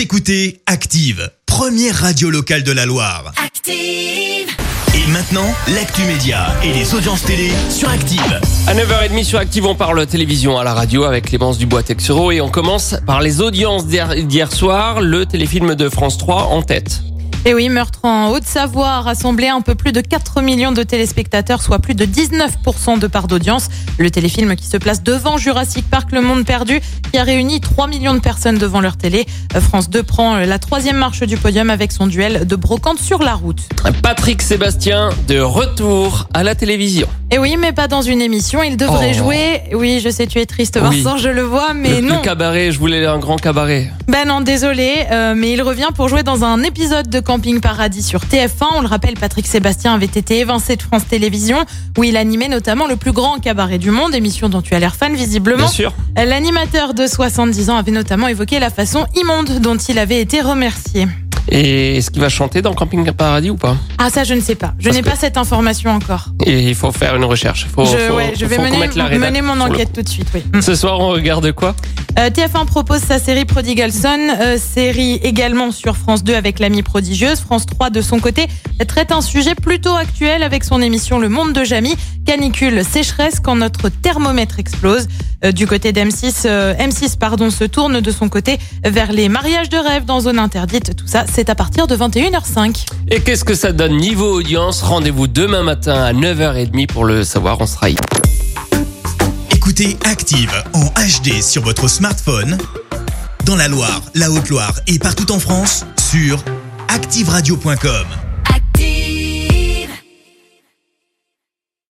Vous écoutez Active, première radio locale de la Loire. Active. Et maintenant, l'actu média et les audiences télé sur Active. À 9h30 sur Active, on parle télévision à la radio avec Clémence Dubois-Texero et on commence par les audiences d'hier d'hier soir, le téléfilm de France 3 en tête. Et oui, Meurtre en Haute-Savoie a rassemblé un peu plus de 4 millions de téléspectateurs, soit plus de 19% de part d'audience. Le téléfilm qui se place devant Jurassic Park, Le Monde Perdu, qui a réuni 3 millions de personnes devant leur télé. France 2 prend la troisième marche du podium avec son duel de brocante sur la route. Patrick Sébastien de retour à la télévision. Et oui, mais pas dans une émission. Il devrait Oh. jouer. Oui, je sais, tu es triste, Oui. Vincent, je le vois, mais le, non. le cabaret, je voulais un grand cabaret. Ben non, désolé, euh, mais il revient pour jouer dans un épisode de Camping Paradis sur TF1. On le rappelle, Patrick Sébastien avait été évincé de France Télévisions, où il animait notamment le plus grand cabaret du monde, émission dont tu as l'air fan visiblement. Bien sûr. L'animateur de 70 ans avait notamment évoqué la façon immonde dont il avait été remercié. Et est-ce qu'il va chanter dans Camping Paradis ou pas? Ah ça, je ne sais pas. Je n'ai que- pas cette information encore. Et il faut faire une recherche. Faut, je, faut- ouais, je vais faut mener, mon enquête tout de suite. Oui. coup. Ce soir, on regarde quoi? Euh, TF1 propose sa série Prodigal Son, euh, série également sur France 2 avec l'ami prodigieuse. France 3 de son côté traite un sujet plutôt actuel avec son émission Le Monde de Jamie, canicule, sécheresse quand notre thermomètre explose. Euh, du côté d'M6, euh, M6 pardon se tourne de son côté vers les mariages de rêve dans zone interdite. Tout ça, c'est à partir de 21h05. Et qu'est-ce que ça donne niveau audience? Rendez-vous demain matin à 9h30 pour le savoir. On sera y. Écoutez Active en HD sur votre smartphone, dans la Loire, la Haute-Loire et partout en France, sur activeradio.com.